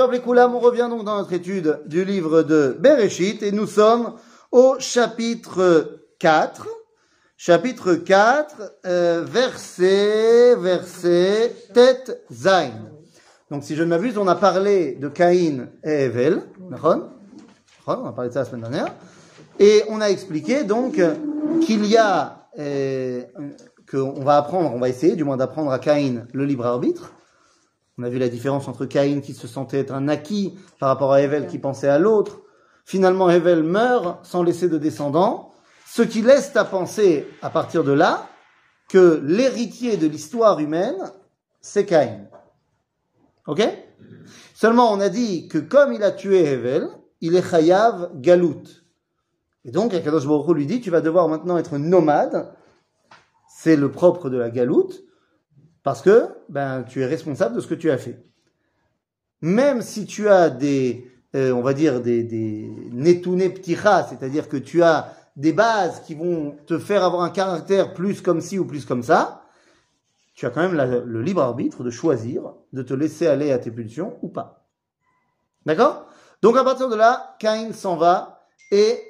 On revient donc dans notre étude du livre de Bereshit et nous sommes au chapitre 4. Chapitre 4, euh, verset, verset, tête Zain. Donc si je ne m'abuse, on a parlé de Caïn et Evel, On a parlé de ça la semaine dernière. Et on a expliqué donc qu'il y a, euh, qu'on va apprendre, on va essayer du moins d'apprendre à Caïn le libre arbitre. On a vu la différence entre Caïn qui se sentait être un acquis par rapport à Evel qui pensait à l'autre. Finalement, Evel meurt sans laisser de descendants. Ce qui laisse à penser, à partir de là, que l'héritier de l'histoire humaine, c'est Caïn. Ok? Seulement, on a dit que comme il a tué Hevel, il est Chayav Galout. Et donc, Akadosh Baruch lui dit, tu vas devoir maintenant être nomade. C'est le propre de la Galoute, parce que ben, tu es responsable de ce que tu as fait. Même si tu as des, euh, on va dire, des, des pticha, c'est-à-dire que tu as des bases qui vont te faire avoir un caractère plus comme ci ou plus comme ça, tu as quand même le libre arbitre de choisir de te laisser aller à tes pulsions ou pas. D'accord? Donc à partir de là, Cain s'en va et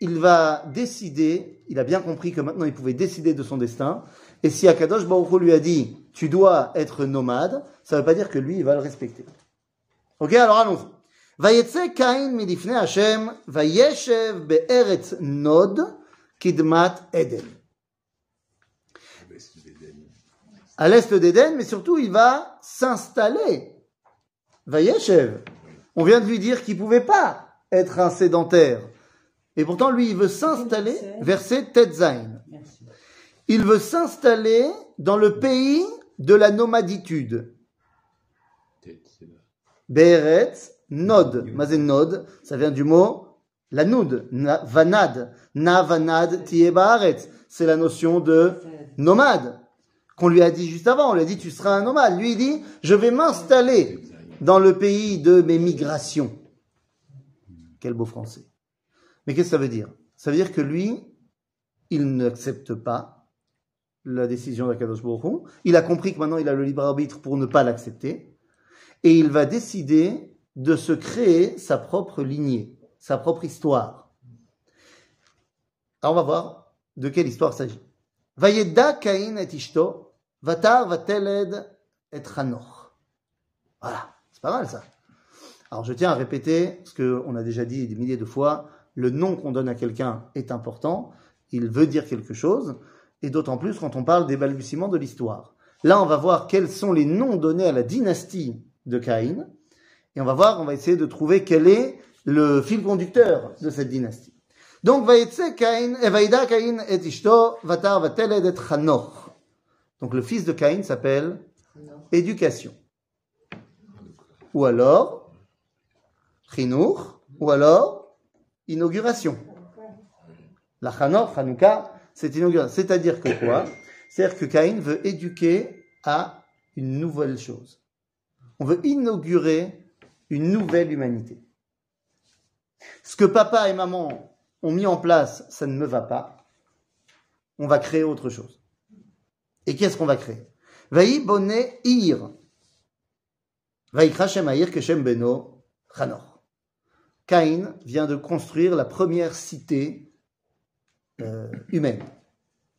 il va décider, il a bien compris que maintenant il pouvait décider de son destin, et si Akadosh Baruch lui a dit, tu dois être nomade, ça ne veut pas dire que lui, il va le respecter. Ok, alors allons-y. ויצא קין מלפני השם, וישב בארץ נוד, קדמת עדן. À l'est d'Éden, mais surtout il va s'installer. Vayeshev. On vient de lui dire qu'il pouvait pas être un sédentaire. Et pourtant, lui, il veut s'installer, verset Tetzain. Il veut s'installer dans le pays de la nomaditude. Be'eretz Nod. Mazen nod, ça vient du mot la noud, vanad. Na vanad C'est la notion de nomade qu'on lui a dit juste avant. On lui a dit tu seras un nomade. Lui il dit je vais m'installer dans le pays de mes migrations. Quel beau français. Mais qu'est-ce que ça veut dire? Ça veut dire que lui, il n'accepte pas la décision d'Akadosh Baruch Il a compris que maintenant il a le libre arbitre pour ne pas l'accepter. Et il va décider de se créer sa propre lignée, sa propre histoire. Alors on va voir de quelle histoire s'agit. Vayeda Cain et Ishto, Vatar Vateled et Hanor. Voilà, c'est pas mal ça. Alors je tiens à répéter ce qu'on a déjà dit des milliers de fois, le nom qu'on donne à quelqu'un est important, il veut dire quelque chose, et d'autant plus quand on parle des balbutiements de l'histoire. Là, on va voir quels sont les noms donnés à la dynastie de Caïn, et on va voir, on va essayer de trouver quel est le fil conducteur de cette dynastie. Donc, Caïn, Vaïda Caïn et Ishto, Vatar Vateled et. Donc, le fils de Caïn s'appelle éducation. Ou alors, Chinour, ou alors, inauguration. La Chanor, Chanouka, c'est inauguration. C'est-à-dire que quoi C'est-à-dire que Caïn veut éduquer à une nouvelle chose. On veut inaugurer une nouvelle humanité. Ce que papa et maman ont mis en place, ça ne me va pas. On va créer autre chose. Et qu'est-ce qu'on va créer? Vaï bonnet ir. Vaï keshem beno chanor. Caïn vient de construire la première cité humaine.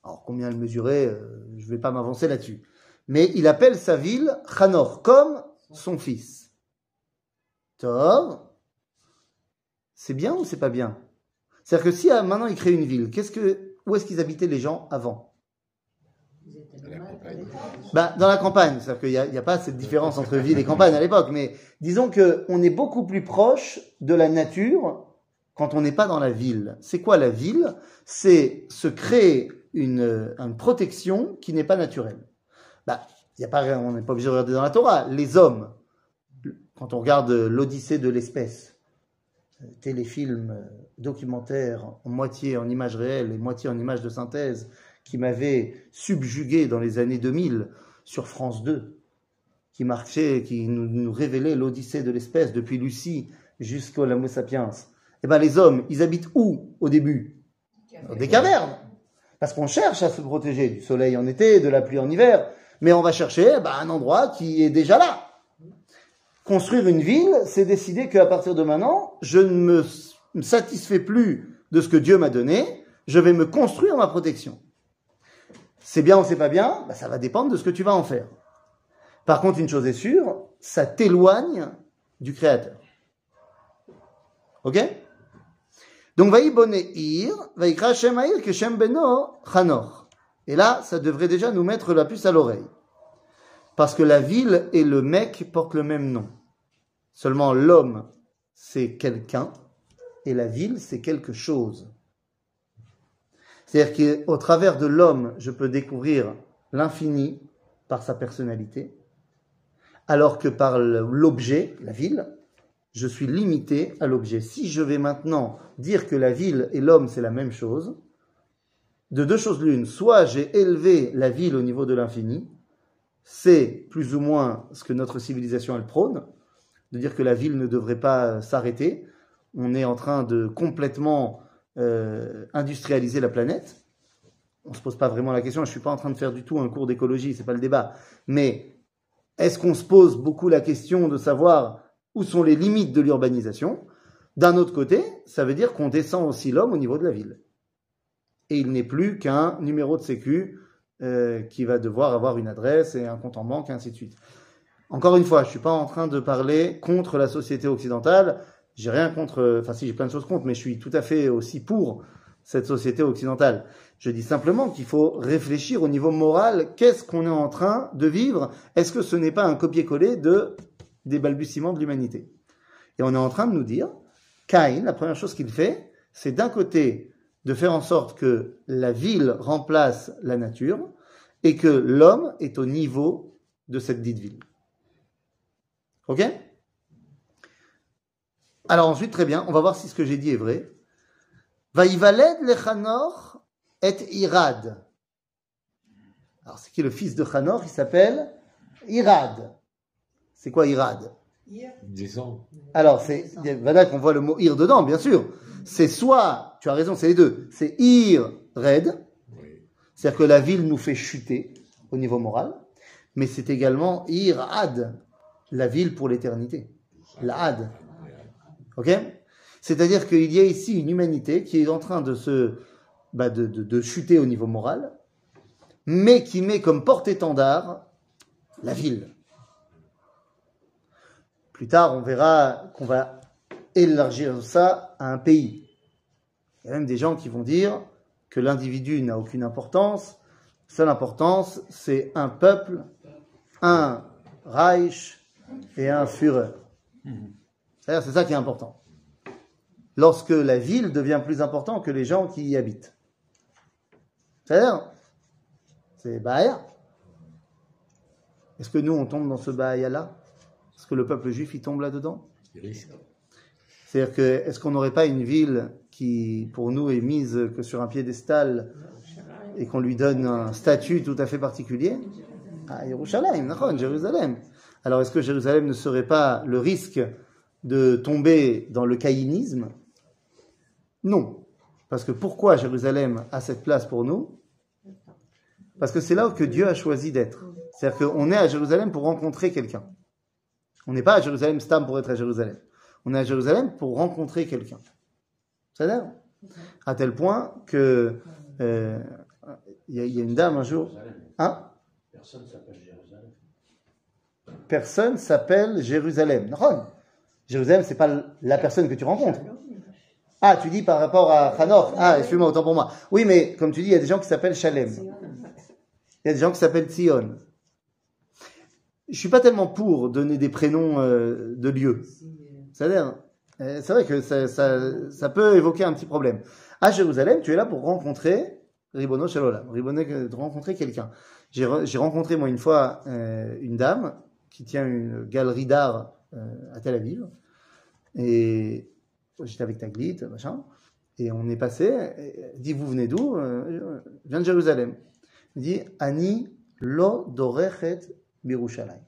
Alors combien elle mesurait, euh, je ne vais pas m'avancer là-dessus. Mais il appelle sa ville Chanor, comme son fils c'est bien ou c'est pas bien? C'est-à-dire que si ah, maintenant ils créent une ville, qu'est-ce que, où est-ce qu'ils habitaient les gens avant? Bah, dans la campagne, c'est-à-dire qu'il n'y a, a, pas cette différence entre ville et campagne à l'époque, mais disons qu'on est beaucoup plus proche de la nature quand on n'est pas dans la ville. C'est quoi la ville? C'est se créer une, protection qui n'est pas naturelle. Bah, y a pas, on n'est pas obligé de regarder dans la Torah. Les hommes, quand on regarde l'Odyssée de l'espèce, téléfilm documentaire en moitié en images réelles et moitié en images de synthèse qui m'avait subjugué dans les années 2000 sur France 2, qui marchait, qui nous, révélait l'Odyssée de l'espèce depuis Lucie jusqu'au Homo sapiens. Eh ben les hommes, ils habitent où au début? Dans des cavernes. Parce qu'on cherche à se protéger du soleil en été, de la pluie en hiver, mais on va chercher eh ben, un endroit qui est déjà là. Construire une ville, c'est décider qu'à partir de maintenant, je ne me satisfais plus de ce que Dieu m'a donné, je vais me construire ma protection. C'est bien ou c'est pas bien, bah, ça va dépendre de ce que tu vas en faire. Par contre, une chose est sûre, ça t'éloigne du Créateur. Ok? Donc. Et là, ça devrait déjà nous mettre la puce à l'oreille. Parce que la ville et le mec portent le même nom. Seulement l'homme, c'est quelqu'un, et la ville, c'est quelque chose. C'est-à-dire qu'au travers de l'homme, je peux découvrir l'infini par sa personnalité, alors que par l'objet, la ville, je suis limité à l'objet. Si je vais maintenant dire que la ville et l'homme, c'est la même chose, de deux choses l'une, soit j'ai élevé la ville au niveau de l'infini, c'est plus ou moins ce que notre civilisation elle prône, de dire que la ville ne devrait pas s'arrêter. On est en train de complètement euh, industrialiser la planète. On se pose pas vraiment la question. Je suis pas en train de faire du tout un cours d'écologie, c'est pas le débat. Mais est-ce qu'on se pose beaucoup la question de savoir où sont les limites de l'urbanisation? D'un autre côté, ça veut dire qu'on descend aussi l'homme au niveau de la ville. Et il n'est plus qu'un numéro de sécu euh, qui va devoir avoir une adresse et un compte en banque, et ainsi de suite. Encore une fois, je suis pas en train de parler contre la société occidentale. J'ai rien contre, enfin si j'ai plein de choses contre, mais je suis tout à fait aussi pour cette société occidentale. Je dis simplement qu'il faut réfléchir au niveau moral. Qu'est-ce qu'on est en train de vivre? Est-ce que ce n'est pas un copier-coller de des balbutiements de l'humanité Et on est en train de nous dire, Caïn, la première chose qu'il fait, c'est d'un côté de faire en sorte que la ville remplace la nature et que l'homme est au niveau de cette dite ville. Ok? Alors ensuite, très bien, on va voir si ce que j'ai dit est vrai. Vaïvaled lechanor et Irad. Alors c'est qui le fils de Chanor? Il s'appelle Irad. C'est quoi Irad Alors c'est, voilà qu'on voit le mot Ir dedans, bien sûr. C'est soit, tu as raison, c'est les deux. C'est Ir Red, c'est-à-dire que la ville nous fait chuter au niveau moral, mais c'est également Ir Ad, la ville pour l'éternité. La Had. Ok? C'est-à-dire qu'il y a ici une humanité qui est en train de se bah de, de, de, chuter au niveau moral, mais qui met comme porte-étendard la ville. Plus tard, on verra qu'on va élargir ça à un pays. Il y a même des gens qui vont dire que l'individu n'a aucune importance. Seule importance, c'est un peuple, un Reich, et un Führer. C'est ça qui est important. Lorsque la ville devient plus importante que les gens qui y habitent. C'est-à-dire, c'est Bahia. Est-ce que nous, on tombe dans ce Bahia-là? Est-ce que le peuple juif, il tombe là-dedans? C'est-à-dire que, est-ce qu'on n'aurait pas une ville qui, pour nous, est mise que sur un piédestal et qu'on lui donne un statut tout à fait particulier? Ah, Jérusalem, Jérusalem. Alors est-ce que Jérusalem ne serait pas le risque de tomber dans le caïnisme? Non. Parce que pourquoi Jérusalem a cette place pour nous? Parce que c'est là que Dieu a choisi d'être. C'est-à-dire qu'on est à Jérusalem pour rencontrer quelqu'un. On n'est pas à Jérusalem stam pour être à Jérusalem. On est à Jérusalem pour rencontrer quelqu'un. C'est-à-dire À tel point que euh, il y, a une dame un jour. Hein? Personne s'appelle personne s'appelle Jérusalem. Non, Jérusalem, c'est pas la personne que tu rencontres. Ah, tu dis par rapport à Hanor. Ah, excuse-moi, autant pour moi. Oui, mais comme tu dis, il y a des gens qui s'appellent Shalem. Il y a des gens qui s'appellent Tzion. Je suis pas tellement pour donner des prénoms euh, de lieux. C'est-à-dire, euh, c'est vrai que ça, ça, ça, peut évoquer un petit problème. À Jérusalem, tu es là pour rencontrer Ribono Shalolam, de rencontrer quelqu'un. J'ai rencontré moi une fois euh, une dame qui tient une galerie d'art euh, à Tel Aviv. Et j'étais avec Taglit, machin. Et on est passé. Elle dit Vous venez d'où? Euh, Je viens de Jérusalem. Il dit Ani lo dorechet birushalayim.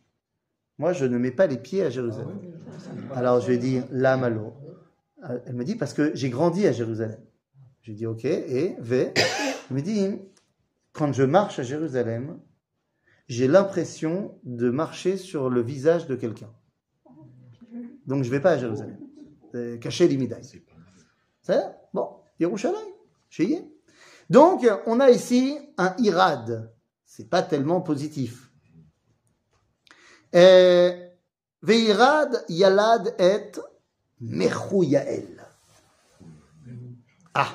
Moi, je ne mets pas les pieds à Jérusalem. Alors je lui ai dit La malo. Euh, elle me dit Parce que j'ai grandi à Jérusalem. Je lui ai dit Ok. Et V? Elle me dit Quand je marche à Jérusalem, j'ai l'impression de marcher sur le visage de quelqu'un. donc je vais pas à Jérusalem. Caché l'imidaï. C'est bon, Yerushalayim, chez Donc, on a ici un irad. C'est pas tellement positif. Veirad yalad et mechou yael. Ah,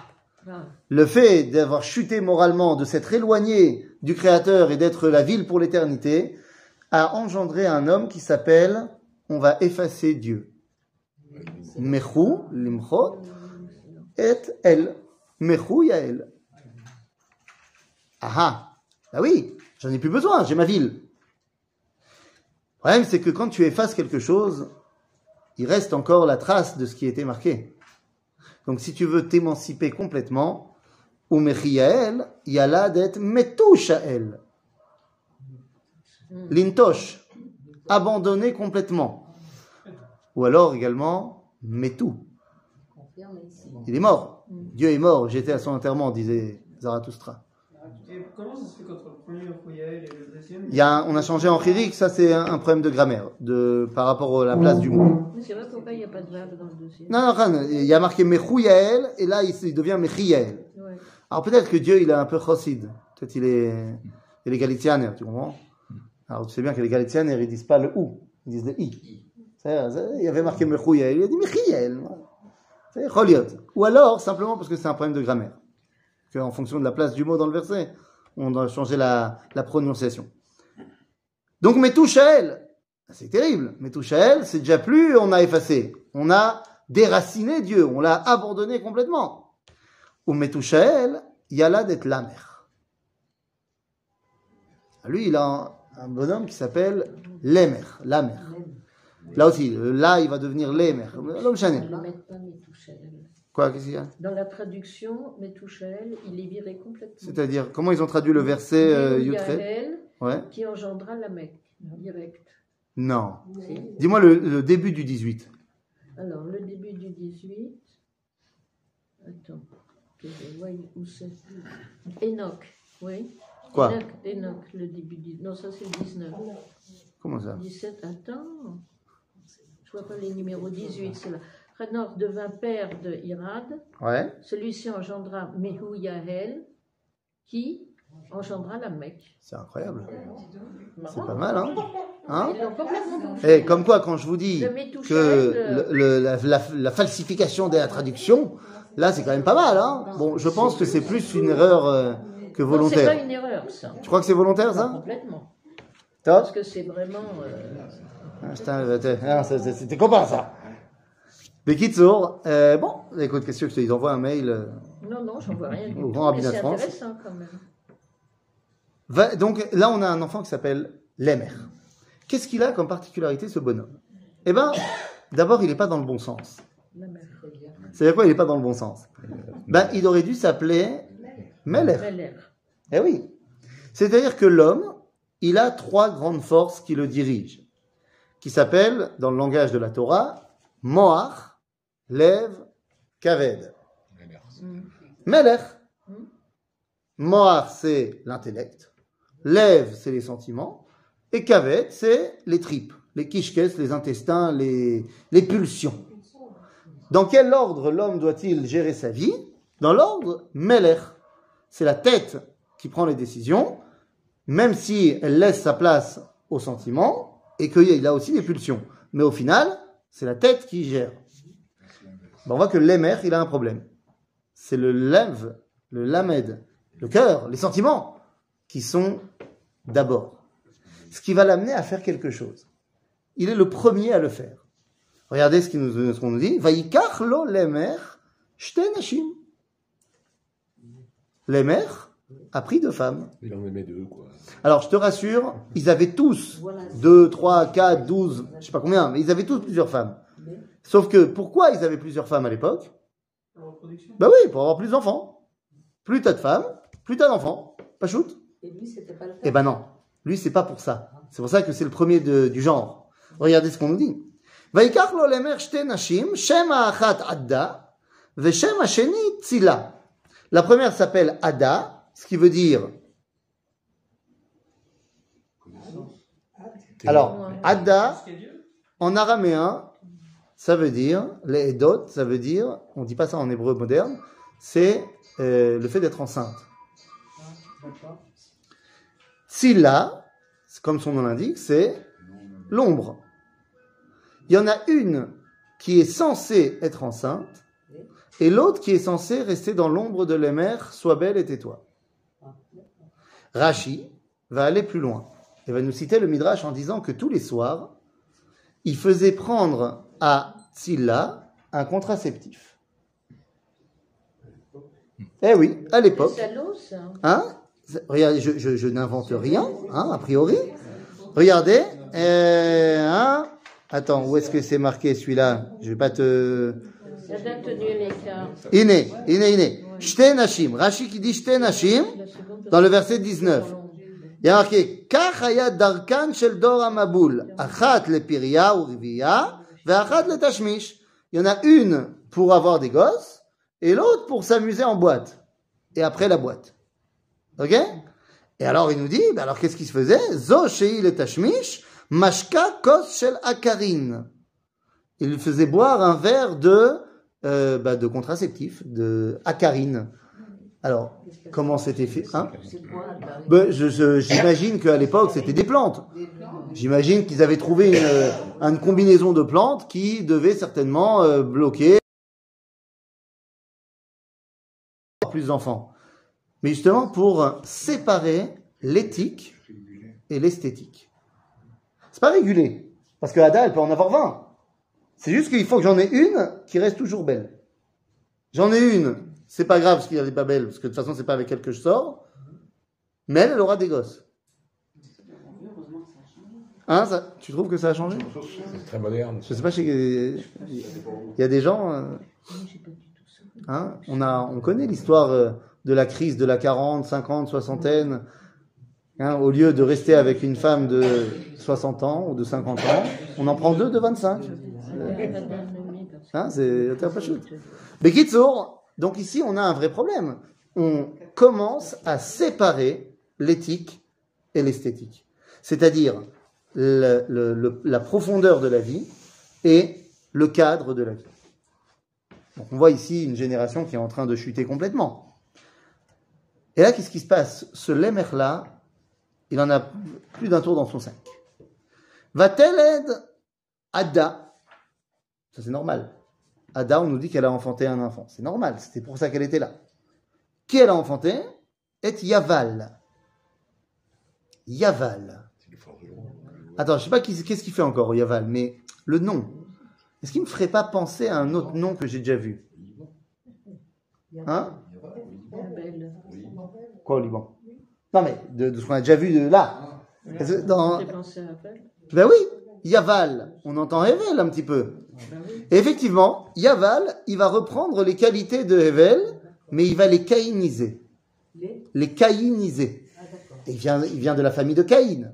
le fait d'avoir chuté moralement, de s'être éloigné du Créateur et d'être la ville pour l'éternité, a engendré un homme qui s'appelle, on va effacer Dieu. Mechou, limchot, et el. Mechou yael. Ah ah, bah oui, j'en ai plus besoin, j'ai ma ville. Le problème, c'est que quand tu effaces quelque chose, il reste encore la trace de ce qui était marqué. Donc si tu veux t'émanciper complètement, ou Mechiael, Yala d'être Metushael. Lintosh, abandonné complètement. Ou alors également Metou. Il est mort. Dieu est mort. J'étais à son enterrement, disait Zarathustra. Comment ça se fait contre le premier et le deuxième Il y a On a changé en chirik, ça c'est un, problème de grammaire, de, par rapport à la place du mot. C'est vrai pourquoi il n'y a pas de verbe dans le deuxième Non, non, il y a marqué Mechouyael, et là il, devient Mechiyael. Alors peut-être que Dieu il est un peu chossid, peut-être il est, il est galicianer, tu comprends? Alors tu sais bien que les galicianers ils disent pas le ou, ils disent le i. Il y avait marqué Mechouyael, il a dit Mechiyael. C'est Choliot. Ou alors simplement parce que c'est un problème de grammaire qu'en fonction de la place du mot dans le verset, on doit changer la, prononciation. Donc Metouchael, c'est terrible. Metouchael, c'est déjà plus on a effacé. On a déraciné Dieu, on l'a abandonné complètement. Ou Metouchael, il y a là d'être la mère. Lui, il a un, bonhomme qui s'appelle Lemer, la mère. Là aussi, là, il va devenir Lemer. Quoi, qu'est-ce qu'il y a Dans la traduction, Metouchael, il est viré complètement. C'est-à-dire, comment ils ont traduit le verset euh, ouais. qui engendra la Mecque, direct. Non. Dis-moi le, début du 18. Alors, le début du 18. Attends, que je vois où c'est. Enoch, oui. Quoi Enoch, Enoch, le début du. Non, ça c'est le 19. Comment ça 17, attends. Je vois pas les numéros 18, c'est là. Hanor devint père de Irad. Ouais. Celui-ci engendra Mehu Yahel, qui engendra la Mecque. C'est incroyable. C'est pas mal, hein, hein Et eh, comme quoi, quand je vous dis que le, la, falsification de la traduction, là, c'est quand même pas mal. Hein bon, je pense que c'est plus une erreur euh, que volontaire. C'est pas une erreur, ça. Tu crois que c'est volontaire, ça Complètement. Parce que c'est vraiment. Euh... Ah, C'était copain, ça. Bekitsour, euh, bon, écoute, qu'est-ce que ils envoient un mail euh, Non, non, j'envoie rien. Au grand rabbinat de France. C'est intéressant quand même. donc là, on a un enfant qui s'appelle Lemer. Qu'est-ce qu'il a comme particularité, ce bonhomme? Eh bien, d'abord, il n'est pas dans le bon sens. C'est-à-dire quoi, il n'est pas dans le bon sens? Ben, il aurait dû s'appeler Meler. Eh oui. C'est-à-dire que l'homme, il a trois grandes forces qui le dirigent, qui s'appellent, dans le langage de la Torah, Moach, Lev, Kaved. Melech. Moar, c'est l'intellect. Lev, c'est les sentiments. Et Kaved, c'est les tripes, les kishkes, les intestins, les, les pulsions. Dans quel ordre l'homme doit-il gérer sa vie? Dans l'ordre Melech. C'est la tête qui prend les décisions, même si elle laisse sa place aux sentiments et qu'il a aussi des pulsions. Mais au final, c'est la tête qui gère. Ben, on voit que l'émer, il a un problème. C'est le lève, le lamed, le cœur, les sentiments qui sont d'abord. Ce qui va l'amener à faire quelque chose. Il est le premier à le faire. Regardez ce qu'on nous, ce nous dit. Vaikach lo l'émer, shte nashim. L'émer a pris deux femmes. Il en aimait deux, quoi. Alors, je te rassure, ils avaient tous deux, trois, quatre, douze, je sais pas combien, mais ils avaient tous plusieurs femmes. Sauf que pourquoi ils avaient plusieurs femmes à l'époque Bah oui, pour avoir plus d'enfants. Plus t'as de femmes, plus t'as d'enfants. Pas shoot Et lui, c'était pas le cas. Eh ben non. Lui, c'est pas pour ça. C'est pour ça que c'est le premier de, du genre. Regardez ce qu'on nous dit. ויקח לו למר שתי נשים, שם האחת עדה, ושם השני צילה. La première s'appelle Ada, ce qui veut dire... Alors, Ada, en araméen, ça veut dire, les Edot, ça veut dire, on dit pas ça en hébreu moderne, c'est euh, le fait d'être enceinte. Silla, comme son nom l'indique, c'est l'ombre. Il y en a une qui est censée être enceinte et l'autre qui est censée rester dans l'ombre de la mère, sois belle et tais-toi. Rashi va aller plus loin et va nous citer le Midrash en disant que tous les soirs, il faisait prendre à Silla un contraceptif. Eh oui, à l'époque. Hein? Regardez, je, je, je n'invente rien, hein, a priori. Regardez. euh, hein? Attends, où est-ce que c'est marqué celui-là? Je vais pas te... L'écart. Iné, iné, iné. Shte Nashim. Rashi qui dit Shte Nashim La seconde dans le verset 19. Il y a marqué Kach darkan shel dor hamaboul. Achat le piria ou rivia, Il y en a une pour avoir des gosses et l'autre pour s'amuser en boîte. Et après la boîte. Ok? Et alors il nous dit, bah alors qu'est-ce qui se faisait? Zo le mashka kos shel akarin. Il faisait boire un verre de, euh, bah, de contraceptif, de acarine. Alors, comment c'était fait hein ben, je- je- J'imagine qu'à l'époque, c'était des plantes. J'imagine qu'ils avaient trouvé une, euh, une combinaison de plantes qui devait certainement euh, bloquer plus d'enfants. Mais justement pour séparer l'éthique et l'esthétique. C'est pas régulé. Parce que Ada, elle peut en avoir 20. C'est juste qu'il faut que j'en ai une qui reste toujours belle. J'en ai une, c'est pas grave parce qu'elle n'est pas belle, parce que de toute façon, c'est pas avec elle que je sors. Mais elle, elle aura des gosses. Hein, ça, tu trouves que ça a changé? C'est très moderne. Je sais pas, il y a des gens. euh, hein, on, a, on connaît l'histoire euh, de la crise de la 40, 50, soixantaine. Hein, au lieu de rester avec une femme de 60 ans ou de 50 ans, on en prend deux de 25. Hein, c'est un peu chouette. Mais donc ici on a un vrai problème. On commence à séparer l'éthique et l'esthétique. C'est-à-dire la profondeur de la vie et le cadre de la vie. Donc on voit ici une génération qui est en train de chuter complètement. Et là, qu'est-ce qui se passe? Ce Lemer-là, il en a plus d'un tour dans son sac. Va-t-elle aider Ada Ça c'est normal. Ada, on nous dit qu'elle a enfanté un enfant. C'est normal, c'était pour ça qu'elle était là. Qui elle a enfanté Est Yaval. Yaval. Attends, je sais pas qui- qu'est-ce qu'il fait encore, Yaval, mais le nom. Est-ce qu'il me ferait pas penser à un autre nom que j'ai déjà vu? Hein? Quoi au Liban? Non mais de, de ce qu'on a déjà vu de là. Dans-. Ben oui, Yaval, on entend Hevel un petit peu. Et effectivement, Yaval, il va reprendre les qualités de Hevel, mais il va les caïniser. Les caïniser. Et il vient, il vient de la famille de Caïn.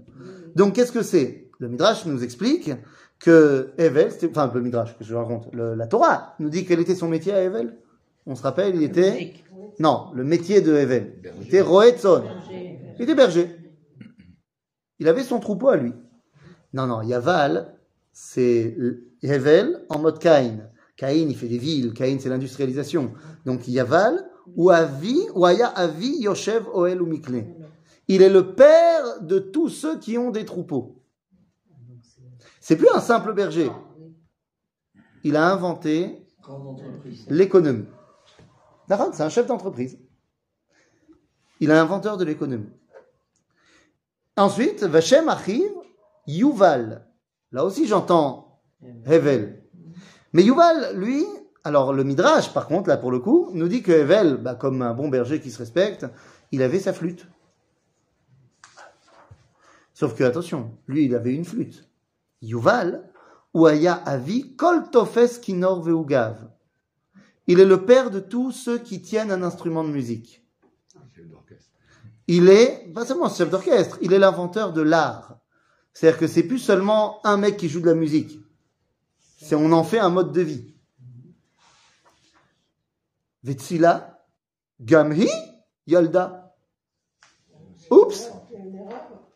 Donc qu'est-ce que c'est? Le Midrash nous explique que Hevel, enfin le Midrash que je raconte, le- la Torah nous dit quel était son métier à Hevel. On se rappelle, il était non, le métier de Hevel. Il était Roetzon. Il était berger. Il avait son troupeau à lui. Non, non, Yaval, c'est Hevel en mode Caïn. Caïn, il fait des villes. Caïn, c'est l'industrialisation. Donc Yaval, ou Avi, ou Aya Avi Yoshev Oel ou Mikle. Il est le père de tous ceux qui ont des troupeaux. C'est plus un simple berger. Il a inventé l'économie. C'est un chef d'entreprise. Il est inventeur de l'économie. Ensuite, Vachem arrive Yuval. Là aussi, j'entends Hevel. Mais Yuval, lui, alors le Midrash, par contre, là pour le coup, nous dit que Hevel, bah, comme un bon berger qui se respecte, il avait sa flûte. Sauf que, attention, lui, il avait une flûte. Yuval, Ouaya Avi, Kol Tofes Kinor Veugav. Il est le père de tous ceux qui tiennent un instrument de musique. Il est, pas seulement chef d'orchestre, il est l'inventeur de l'art. C'est-à-dire que c'est plus seulement un mec qui joue de la musique. C'est, on en fait un mode de vie. Vetsila, Gamhi, Yolda. Oups!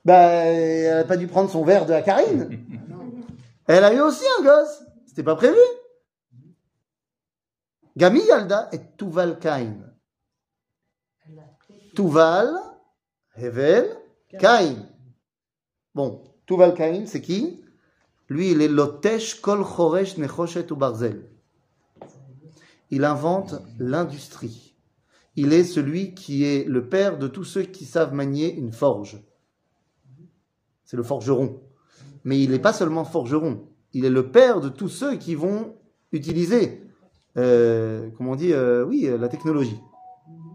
Bah, elle a pas dû prendre son verre de la Karine. Elle a eu aussi un gosse. C'était pas prévu. Gami Yalda et Tuval Kain. Tuval, Hevel, Kain. Bon, Tuval Kain, c'est qui? Lui, il est Lotesh Kol Choresh Nechoshet ou Barzel. Il invente l'industrie. Il est celui qui est le père de tous ceux qui savent manier une forge. C'est le forgeron. Mais il n'est pas seulement forgeron. Il est le père de tous ceux qui vont utiliser, euh, comment on dit, euh, oui, euh, la technologie.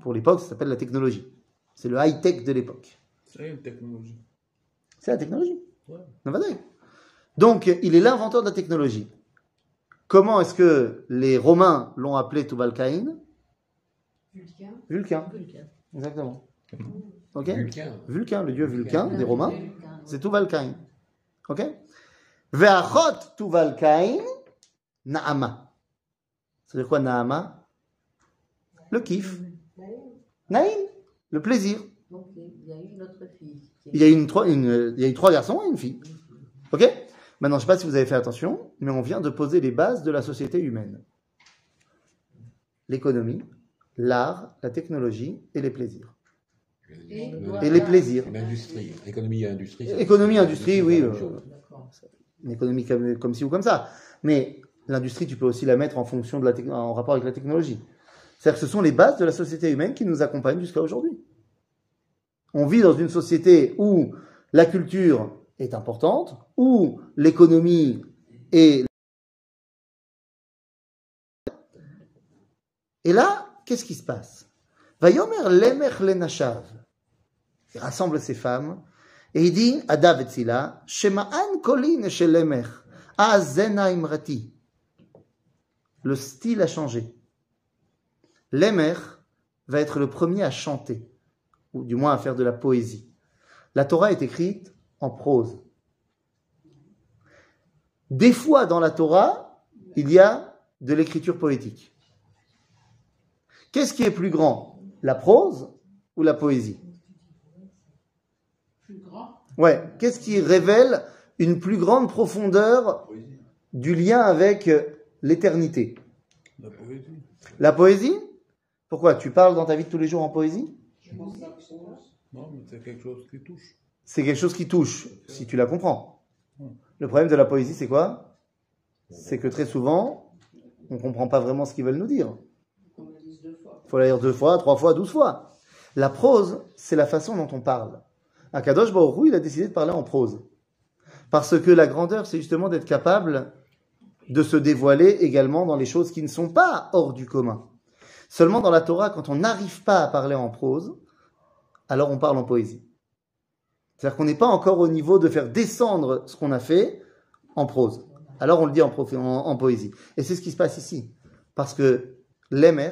Pour l'époque, ça s'appelle la technologie. C'est le high-tech de l'époque. C'est une technologie. C'est la technologie. Donc, il est l'inventeur de la technologie. Comment est-ce que les Romains l'ont appelé Tubalcaïn Vulcain. Vulcain. Vulcain. Exactement. Ok Vulcain. Vulcain, le dieu Vulcain des Romains, Vulcain. c'est Tubalcaïn. Ok Ve'achot Tubalcaïn, Naama. C'est-à-dire quoi Naama? Le kiff. Naïm, le plaisir. Ok, il y a eu notre fille. Il y a eu, une, trois, une- il y a eu trois garçons et une fille. Ok? Maintenant, je ne sais pas si vous avez fait attention, mais on vient de poser les bases de la société humaine. L'économie, l'art, la technologie et les plaisirs. Et, Et les plaisirs. L'industrie. L'économie et l'industrie. Économie, industrie, oui. euh, une économie comme, comme ci ou comme ça. Mais l'industrie, tu peux aussi la mettre en fonction de la en rapport avec la technologie. C'est-à-dire que ce sont les bases de la société humaine qui nous accompagnent jusqu'à aujourd'hui. On vit dans une société où la culture est importante, où l'économie est... Et là, qu'est-ce qui se passe? Vayomer lemech lenashav. Il rassemble ses femmes et il dit à David Silla, Shema'an. Le style a changé. L'Emer va être le premier à chanter, ou du moins à faire de la poésie. La Torah est écrite en prose. Des fois dans la Torah, il y a de l'écriture poétique. Qu'est-ce qui est plus grand La prose ou la poésie? Plus grand? Ouais, qu'est-ce qui révèle une plus grande profondeur du lien avec euh, l'éternité? La poésie. La poésie? Pourquoi? Tu parles dans ta vie de tous les jours en poésie? Non, mais c'est quelque chose qui touche. C'est quelque chose qui touche, si tu la comprends. Le problème de la poésie, c'est quoi? C'est que très souvent, on ne comprend pas vraiment ce qu'ils veulent nous dire. Il faut la lire deux fois, trois fois, douze fois. La prose, c'est la façon dont on parle. Akadosh Baruch il a décidé de parler en prose. Parce que la grandeur, c'est justement d'être capable de se dévoiler également dans les choses qui ne sont pas hors du commun. Seulement dans la Torah, quand on n'arrive pas à parler en prose, alors on parle en poésie. C'est-à-dire qu'on n'est pas encore au niveau de faire descendre ce qu'on a fait en prose. Alors on le dit en, poésie. Et c'est ce qui se passe ici. Parce que l'émer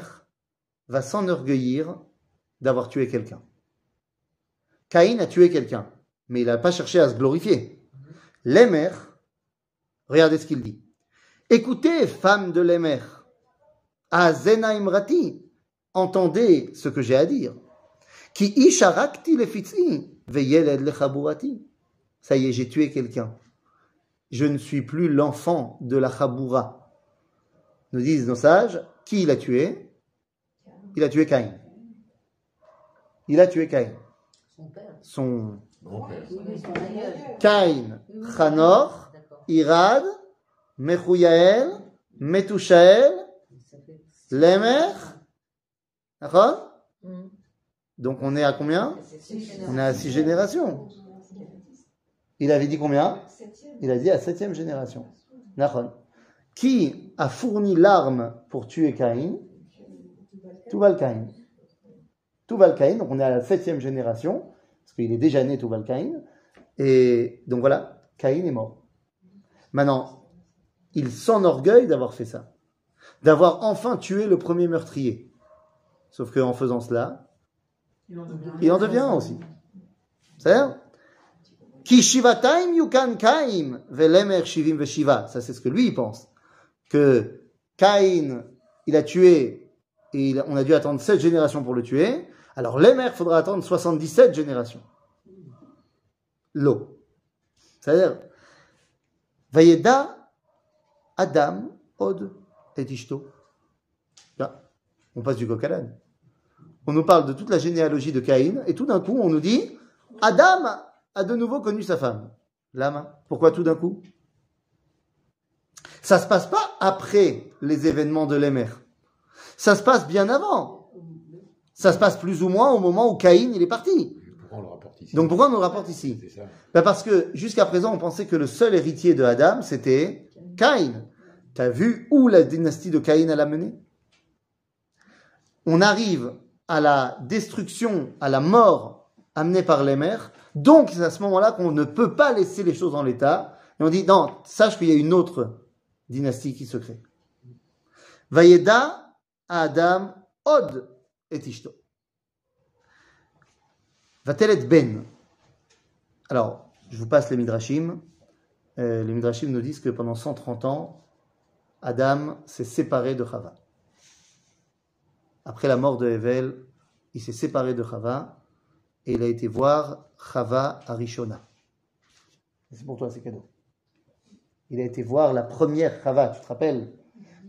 va s'enorgueillir d'avoir tué quelqu'un. Caïn a tué quelqu'un, mais il n'a pas cherché à se glorifier. L'émer, regardez ce qu'il dit. Écoutez, femmes de l'émer, à Zena Imrati, entendez ce que j'ai à dire. Qui isharakti le fitzi, veyeled le chaburati. Ça y est, j'ai tué quelqu'un. Je ne suis plus l'enfant de la chaboura. Nous disent nos sages, qui il a tué? Il a tué Caïn. Il a tué Caïn. Son père. Son aïeul. Caïn, Chanor. Irad, Mechouyael, Metushael, Lemer. D'accord? Hmm. Donc on est à combien On est à six générations. Il avait dit combien Il a dit à septième génération. D'accord. Qui a fourni l'arme pour tuer Caïn Tuval Caïn. Tuval Caïn, donc on est à la septième génération, parce qu'il est déjà né Tuval Caïn. Et donc voilà, Caïn est mort. Maintenant, il s'enorgueille d'avoir fait ça, d'avoir enfin tué le premier meurtrier. Sauf qu'en faisant cela, Il en devient. il en devient un aussi. C'est-à-dire Ki shivataim yukan kaim velemer shivim veshiva. Ça, c'est ce que lui, il pense. Que Caïn, il a tué, et il- on a dû attendre 7 générations pour le tuer. Alors, Lemer, il faudra attendre 77 générations. L'eau. C'est-à-dire, Vayeda Adam od et Ishto. Là, on passe du coq à l'âne. On nous parle de toute la généalogie de Caïn, et tout d'un coup, on nous dit Adam a de nouveau connu sa femme. L'âme. Pourquoi tout d'un coup? Ça se passe pas après les événements de l'Émer. Ça se passe bien avant. Ça se passe plus ou moins au moment où Caïn il est parti. Pourquoi on le rapporte ici? Donc pourquoi on nous le rapporte ici? Ben Parce que jusqu'à présent, on pensait que le seul héritier de Adam, c'était Caïn. T'as vu où la dynastie de Caïn a mené? On arrive à la destruction, à la mort amenée par les mers. Donc c'est à ce moment-là qu'on ne peut pas laisser les choses en l'état. Et on dit, non, sache qu'il y a une autre dynastie qui se crée. Vayeda Adam Od et Ishto. Va-t-elle Ben alors, je vous passe les Midrashim. Euh, les Midrashim nous disent que pendant 130 ans, Adam s'est séparé de Chava. Après la mort de Hevel, il s'est séparé de Chava et il a été voir Chava Arishona. C'est pour toi, c'est cadeau. Il a été voir la première Chava, tu te rappelles?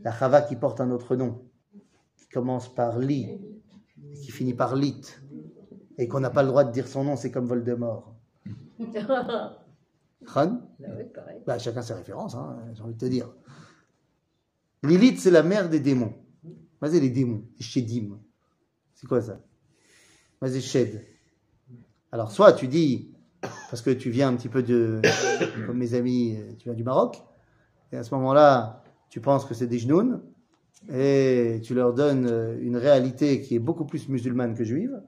La Chava qui porte un autre nom, qui commence par Li, et qui finit par Lit, et qu'on n'a pas le droit de dire son nom, c'est comme Voldemort. Khan? Bah bah, Chacun ses références, hein, j'ai envie de te dire. Lilith, c'est la mère des démons. Vas-y, les démons, les Shedim. C'est quoi ça? Vas-y, Shed. Alors, soit tu dis, parce que tu viens un petit peu de, comme mes amis, euh, tu viens du Maroc, et à ce moment-là, tu penses que c'est des genoun, et tu leur donnes euh, une réalité qui est beaucoup plus musulmane que juive.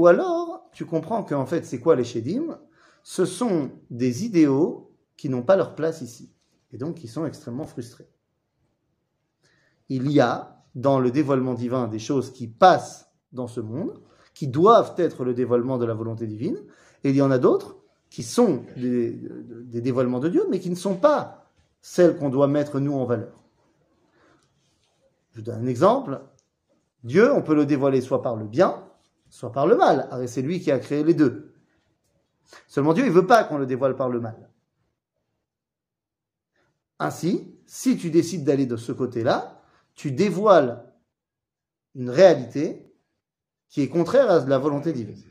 Ou alors, tu comprends qu'en fait, c'est quoi les Shedim Ce sont des idéaux qui n'ont pas leur place ici, et donc qui sont extrêmement frustrés. Il y a, dans le dévoilement divin, des choses qui passent dans ce monde, qui doivent être le dévoilement de la volonté divine, et il y en a d'autres qui sont des, dévoilements de Dieu, mais qui ne sont pas celles qu'on doit mettre nous en valeur. Je vous donne un exemple. Dieu, on peut le dévoiler soit par le bien, soit par le mal. Ah, C'est lui qui a créé les deux. Seulement Dieu, il veut pas qu'on le dévoile par le mal. Ainsi, si tu décides d'aller de ce côté-là, tu dévoiles une réalité qui est contraire à la volonté divine.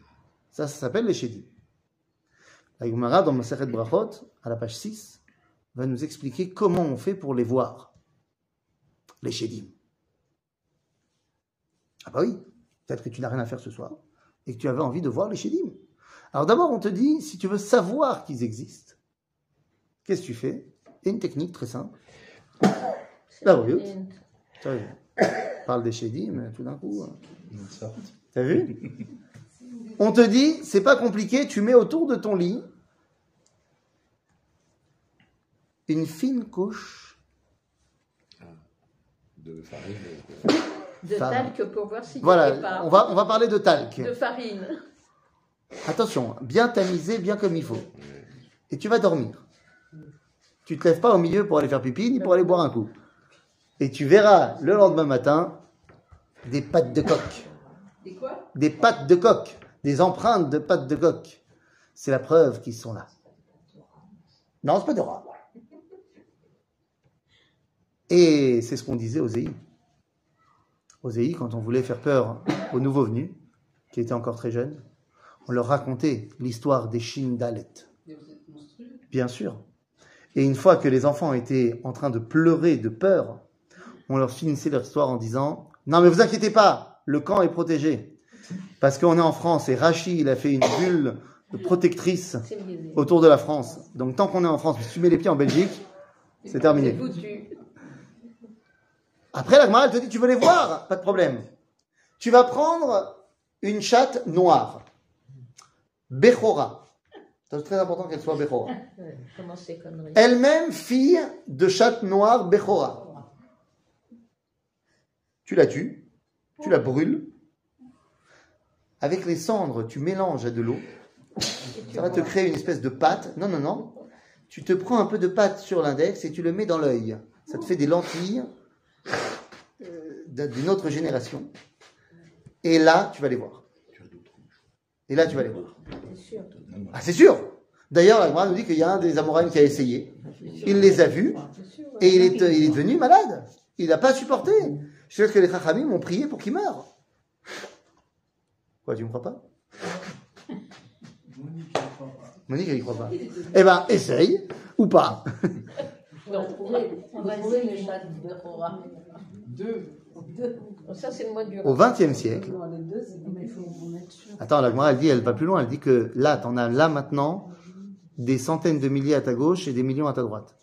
Ça, ça s'appelle les Shedim. La Gemara, dans Maseret Brachot, à la page 6, va nous expliquer comment on fait pour les voir, les Shedim. Ah bah oui, peut-être que tu n'as rien à faire ce soir et que tu avais envie de voir les Shedim. Alors d'abord, on te dit, si tu veux savoir qu'ils existent, qu'est-ce que tu fais? A une technique très simple. Là, parle des Shedim, tout d'un coup. hein. T'as vu? On te dit, c'est pas compliqué, tu mets autour de ton lit une fine couche. De farine. De Farine. talc pour voir n'y Voilà, pas. on va, on va parler de talc. De farine. Attention, bien tamisé, bien comme il faut. Et tu vas dormir. Tu te lèves pas au milieu pour aller faire pipi, ni pour aller boire un coup. Et tu verras le lendemain matin des pattes de coq. Quoi? Des pattes de coq. Des empreintes de pattes de coq. C'est la preuve qu'ils sont là. Non, c'est pas de rat. Et c'est ce qu'on disait aux EI. Aux EI, quand on voulait faire peur aux nouveaux venus, qui étaient encore très jeunes, on leur racontait l'histoire des Shin Dalet. Mais vous êtes monstrueux. Bien sûr. Et une fois que les enfants étaient en train de pleurer de peur, on leur finissait leur histoire en disant Non, mais vous inquiétez pas, le camp est protégé. Parce qu'on est en France et Rachid, il a fait une bulle protectrice autour de la France. Donc tant qu'on est en France, si tu mets les pieds en Belgique, c'est terminé. Après, la Gemara, elle te dit Tu veux les voir? Pas de problème. Tu vas prendre une chatte noire. Bechora. C'est très important qu'elle soit Bechora. Elle-même fille de chatte noire Bechora. Tu la tues, tu la brûles. Avec les cendres, tu mélanges à de l'eau. Ça va te créer une espèce de pâte. Non, non, non. Tu te prends un peu de pâte sur l'index et tu le mets dans l'œil. Ça te fait des lentilles euh, d'une autre génération. Et là, tu vas les voir. Et là, tu vas les voir. C'est sûr. Ah, c'est sûr D'ailleurs, la Gemara nous dit qu'il y a un des Amoraïm qui a essayé. Il les a vus et il est, il est devenu malade. Il n'a pas supporté. Je sais que les Chachamim ont prié pour qu'il meure. Quoi, tu me crois pas Monique, elle y croit pas. Eh ben, essaye ou pas. Non, on va, on va essayer le chat de. Deux. Ça, c'est. Au XXe siècle, attends, la Gemara, elle dit, elle va plus loin, elle dit que là, t'en as là maintenant des centaines de milliers à ta gauche et des millions à ta droite.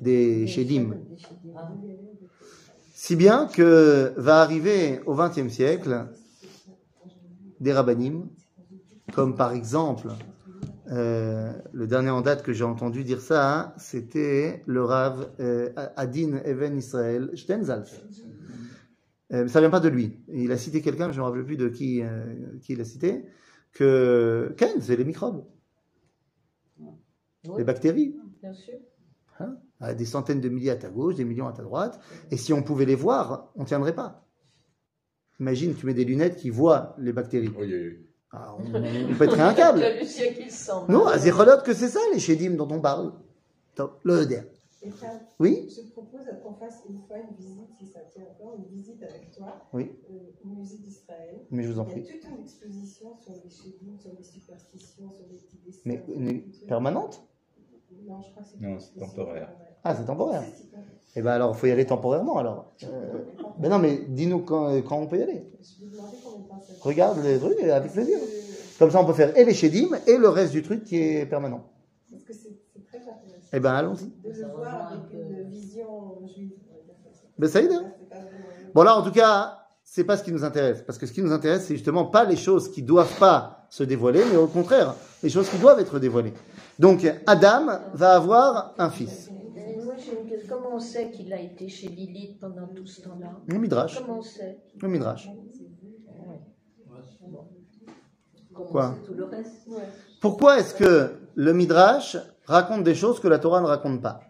Des Shedim. Si bien que va arriver au XXe siècle des rabbinim, comme par exemple, euh, le dernier en date que j'ai entendu dire ça, hein, c'était le Rav euh, Adin Even Israël Stenzalf. Euh, mais ça vient pas de lui. Il a cité quelqu'un, je ne me rappelle plus de qui, euh, qui il a cité, que Ken, c'est les microbes, Oui, les bactéries. bien sûr. Hein des centaines de milliers à ta gauche, des millions à ta droite. Et si on pouvait les voir, on ne tiendrait pas. Imagine, tu mets des lunettes qui voient les bactéries. Oui, oui, oui. Ah, on, on pèterait un câble. Le Lucien qui le sent. Non, à Zécholot, que c'est ça, les chédim dont on parle. Top, le EDR. Oui je propose qu'on fasse une fois une visite, si ça tient encore, une visite avec toi Oui. euh, au musée d'Israël. Mais je vous en Il y a prie. toute une exposition sur les chédim, sur les superstitions, sur les petits dessins. Mais trucs. permanente? Non, je crois que c'est Non, temporaire. Ah, c'est temporaire. Eh ben alors, il faut y aller temporairement alors. Euh, ben non, mais dis-nous quand, quand on peut y aller. Je vais demander combien de temps ça Regarde les trucs et avec plaisir. Euh, Comme ça, on peut faire et les chédim et le reste du truc qui est permanent. Parce que c'est très intéressant. Eh ben allons-y. De le voir un avec peu. une vision juive. Ben ça y est. hein. Bon là, en tout cas, c'est pas ce qui nous intéresse, parce que ce qui nous intéresse, c'est justement pas les choses qui doivent pas se dévoiler, mais au contraire, les choses qui doivent être dévoilées. Donc, Adam va avoir un fils. Comment on sait qu'il a été chez Lilith pendant tout ce temps-là Le midrash. Comment on sait Le midrash. Quoi Pourquoi est-ce que le midrash raconte des choses que la Torah ne raconte pas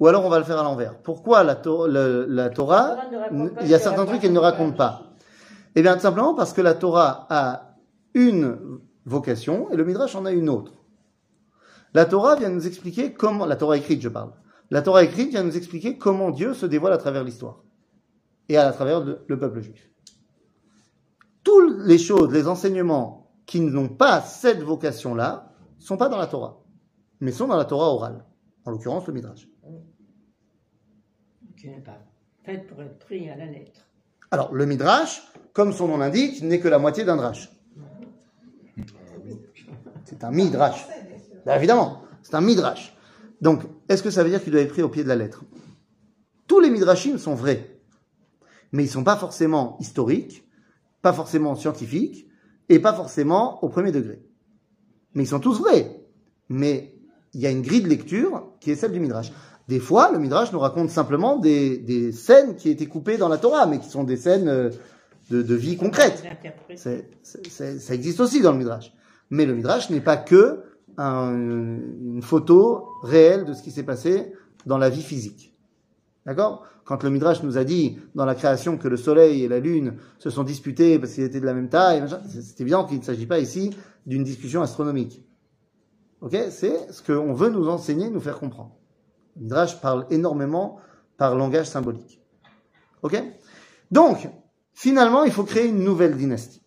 Ou alors on va le faire à l'envers. Pourquoi la, To- le- la Torah, La il y a certains trucs qu'elle ne raconte pas Eh bien, tout simplement parce que la Torah a une vocation et le midrash en a une autre. La Torah vient nous expliquer comment, la Torah écrite, je parle. La Torah écrite vient nous expliquer comment Dieu se dévoile à travers l'histoire et à travers le, le peuple juif. Toutes les choses, les enseignements qui n'ont pas cette vocation-là, sont pas dans la Torah, mais sont dans la Torah orale, en l'occurrence le Midrash. qui n'est pas faite pour être pris à la lettre. Alors, le Midrash, comme son nom l'indique, n'est que la moitié d'un drash. C'est un Midrash. Ben, évidemment, c'est un Midrash. Donc, est-ce que ça veut dire qu'il doit être pris au pied de la lettre? Tous les Midrashim sont vrais, mais ils ne sont pas forcément historiques, pas forcément scientifiques, et pas forcément au premier degré. Mais ils sont tous vrais. Mais il y a une grille de lecture qui est celle du Midrash. Des fois, le Midrash nous raconte simplement des, des scènes qui étaient coupées dans la Torah, mais qui sont des scènes euh, de, de vie concrète. Ça existe aussi dans le Midrash. Mais le Midrash n'est pas que un- une photo réelle de ce qui s'est passé dans la vie physique. D'accord? Quand le Midrash nous a dit dans la création que le soleil et la lune se sont disputés parce qu'ils étaient de la même taille, c'est évident qu'il ne s'agit pas ici d'une discussion astronomique. Ok? C'est ce qu'on veut nous enseigner, nous faire comprendre. Le Midrash parle énormément par langage symbolique. Ok? Donc, finalement, il faut créer une nouvelle dynastie.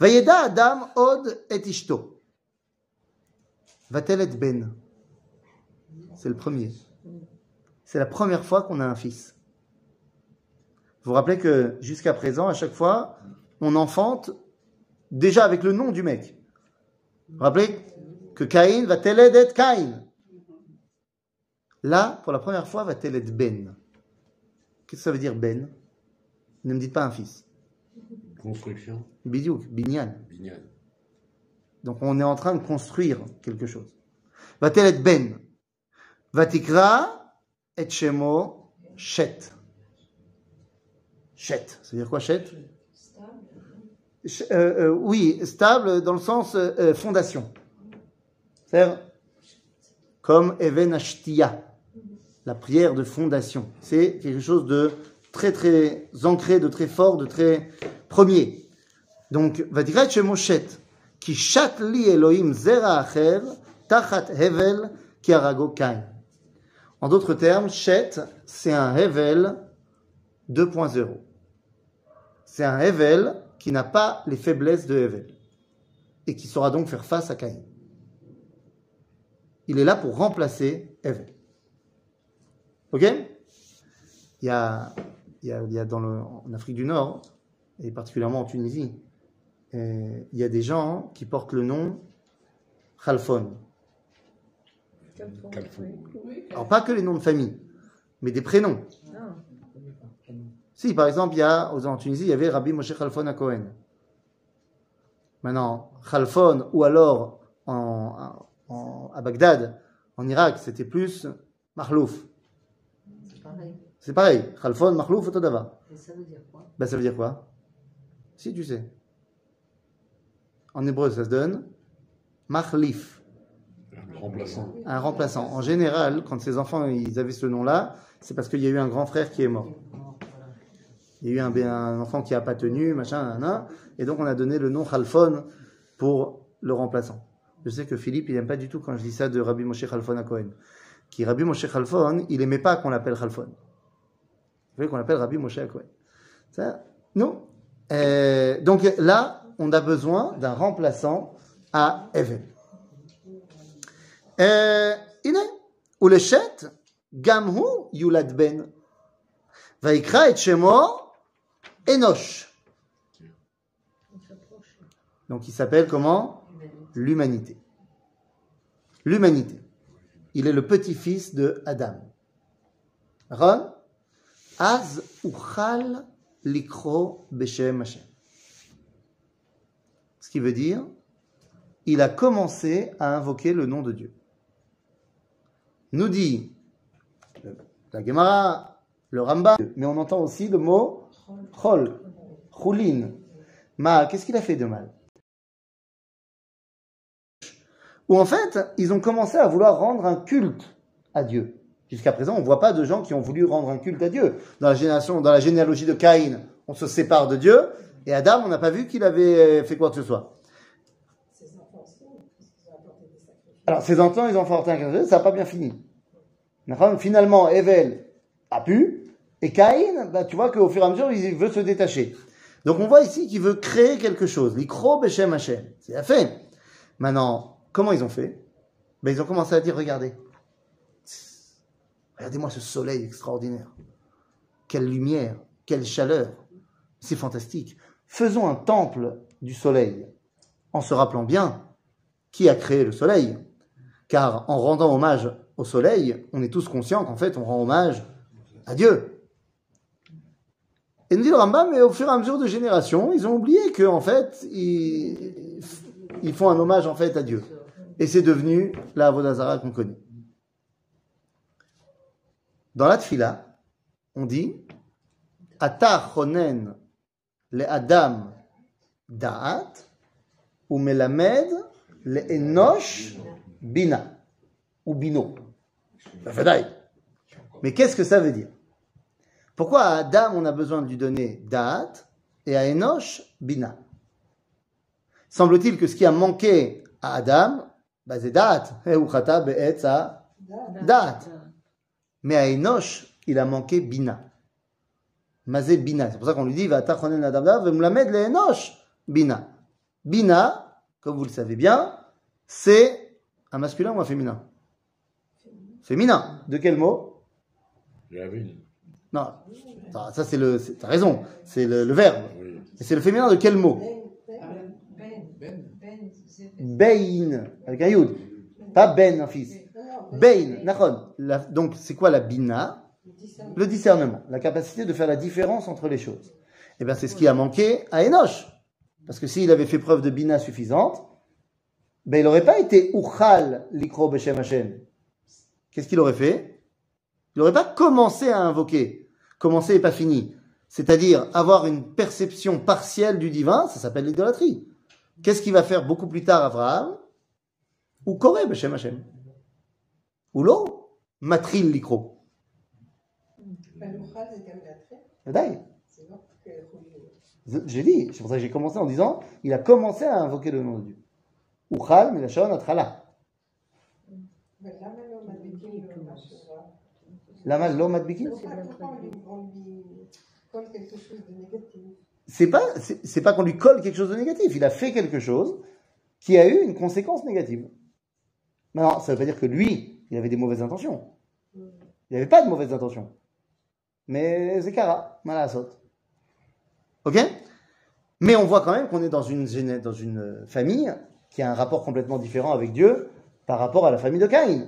Vayeda Adam od et ishto. Va-t-elle être Ben? C'est le premier. C'est la première fois qu'on a un fils. Vous vous rappelez que jusqu'à présent, à chaque fois, on enfante déjà avec le nom du mec. Vous vous rappelez que Caïn va-t-elle être Caïn? Là, pour la première fois, va-t-elle être Ben? Qu'est-ce que ça veut dire Ben? Ne me dites pas un fils. Construction, Bidiouk, Binyan. Binyan. Donc on est en train de construire quelque chose. Va-t-elle être Ben Vatikra et Shemo Shet. Shet, ça veut dire quoi Shet? Euh, euh, Oui, stable dans le sens euh, fondation. C'est-à-dire comme Even Ashtia, la prière de fondation. C'est quelque chose de très très ancré, de très fort, de très premier. Donc, Vatikra et Shemo Shet. En d'autres termes, chet, c'est un hevel 2.0. C'est un hevel qui n'a pas les faiblesses de hevel et qui saura donc faire face à Caïn. Il est là pour remplacer Hevel. Ok? Il y, a, il, y a, dans en Afrique du Nord, et particulièrement en Tunisie, il y a des gens qui portent le nom Khalfon. Alors pas que les noms de famille, mais des prénoms. Si, par exemple, il y a, aux- en Tunisie, il y avait Rabbi Moshe Khalfon à Cohen. Maintenant, Khalfon, ou alors en, en- à Bagdad, en Irak, c'était plus Mahlouf. C'est pareil. C'est pareil. Khalfon, Mahlouf, Otodava. Et ça veut dire quoi? Ben, ça veut dire quoi? Si tu sais. En hébreu, ça se donne Machlif, Un remplaçant. un remplaçant. En général, quand ces enfants ils avaient ce nom-là, c'est parce qu'il y a eu un grand frère qui est mort. Il y a eu un, un enfant qui n'a pas tenu, machin, nanana, et donc on a donné le nom Khalfon pour le remplaçant. Je sais que Philippe, il n'aime pas du tout quand je dis ça de Rabbi Moshe Khalfon à Cohen. Qui Rabbi Moshe Khalfon, il aimait pas qu'on l'appelle Khalfon. Vous voulez qu'on l'appelle Rabbi Moshe à Cohen. Ça, non. Euh, donc là, on a besoin d'un remplaçant à Even. Euh, הנה, ולשת, גם הוא יולד בן. ויקרא את שמו אנוש. Donc il s'appelle comment L'humanité. L'humanité. Il est le petit-fils de Adam. Ron Az uchal likro beshem Hashem. Ce qui veut dire, il a commencé à invoquer le nom de Dieu. Nous dit la Gemara, le Ramba, mais on entend aussi le mot chol, choulin. Ma, qu'est-ce qu'il a fait de mal? Ou en fait, ils ont commencé à vouloir rendre un culte à Dieu. Jusqu'à présent, on ne voit pas de gens qui ont voulu rendre un culte à Dieu. Dans la, génération, dans la généalogie de Caïn, on se sépare de Dieu, et Adam, on n'a pas vu qu'il avait fait quoi que ce soit. Alors, ses enfants, ils ont fait un sacrifice, ça n'a pas bien fini. Finalement, Evel a pu, et Caïn, bah, tu vois qu'au fur et à mesure, il veut se détacher. Donc, on voit ici qu'il veut créer quelque chose. L'ikro Beshem Hashem. C'est la fait. Maintenant, comment ils ont fait? Ben, Ils ont commencé à dire, regardez, regardez-moi ce soleil extraordinaire. Quelle lumière, quelle chaleur. C'est fantastique. Faisons un temple du soleil en se rappelant bien qui a créé le soleil. Car en rendant hommage au soleil, on est tous conscients qu'en fait, on rend hommage à Dieu. Et nous dit le Rambam, mais au fur et à mesure de génération, ils ont oublié que en fait, ils, ils font un hommage en fait à Dieu. Et c'est devenu la Avodazara qu'on connaît. Dans la Tfila, on dit Ata chonen le Adam da'at ou melamed le enosh bina ou bino. Mais qu'est-ce que ça veut dire? Pourquoi à Adam on a besoin de lui donner da'at et à Enosh bina? Semble-t-il que ce qui a manqué à Adam, bah, c'est da'at. Eh, da'at. Mais à Enosh, il a manqué bina. Mazé bina. C'est pour ça qu'on lui dit va tachonen adam da vemlamed le Enosh bina. Bina, comme vous le savez bien, c'est un masculin ou un féminin? Féminin. De quel mot? Non. Ça, ça, c'est le. T'as raison. C'est le, le verbe. Oui. Et c'est le féminin de quel mot? Ben, ben, ben, c'est- Bein. Avec un yud. Pas ben, un fils. Bein. Nachon. Donc, c'est quoi la bina? Le discernement. La capacité de faire la différence entre les choses. Eh bien, c'est ce qui a manqué à Enoch. Parce que s'il avait fait preuve de bina suffisante, ben, il n'aurait pas été uchal likro beshem Hashem. Qu'est-ce qu'il aurait fait? Il n'aurait pas commencé à invoquer. Commencer et pas fini. C'est-à-dire avoir une perception partielle du divin, ça s'appelle l'idolâtrie. Qu'est-ce qu'il va faire beaucoup plus tard Abraham? Ou Koré beshem Hashem. Ou l'eau Matril likro. J'ai dit, c'est pour ça que j'ai commencé en disant, il a commencé à invoquer le nom de Dieu. Uchal, Milashon, Atrala. Lama lo C'est pas, c'est pas qu'on lui colle quelque chose de négatif. Il a fait quelque chose qui a eu une conséquence négative. Maintenant, ça veut pas dire que lui, il avait des mauvaises intentions. Il n'avait pas de mauvaises intentions. Mais c'est Kara, Malasot. Ok Mais on voit quand même qu'on est dans une, dans une famille qui a un rapport complètement différent avec Dieu par rapport à la famille de Caïn.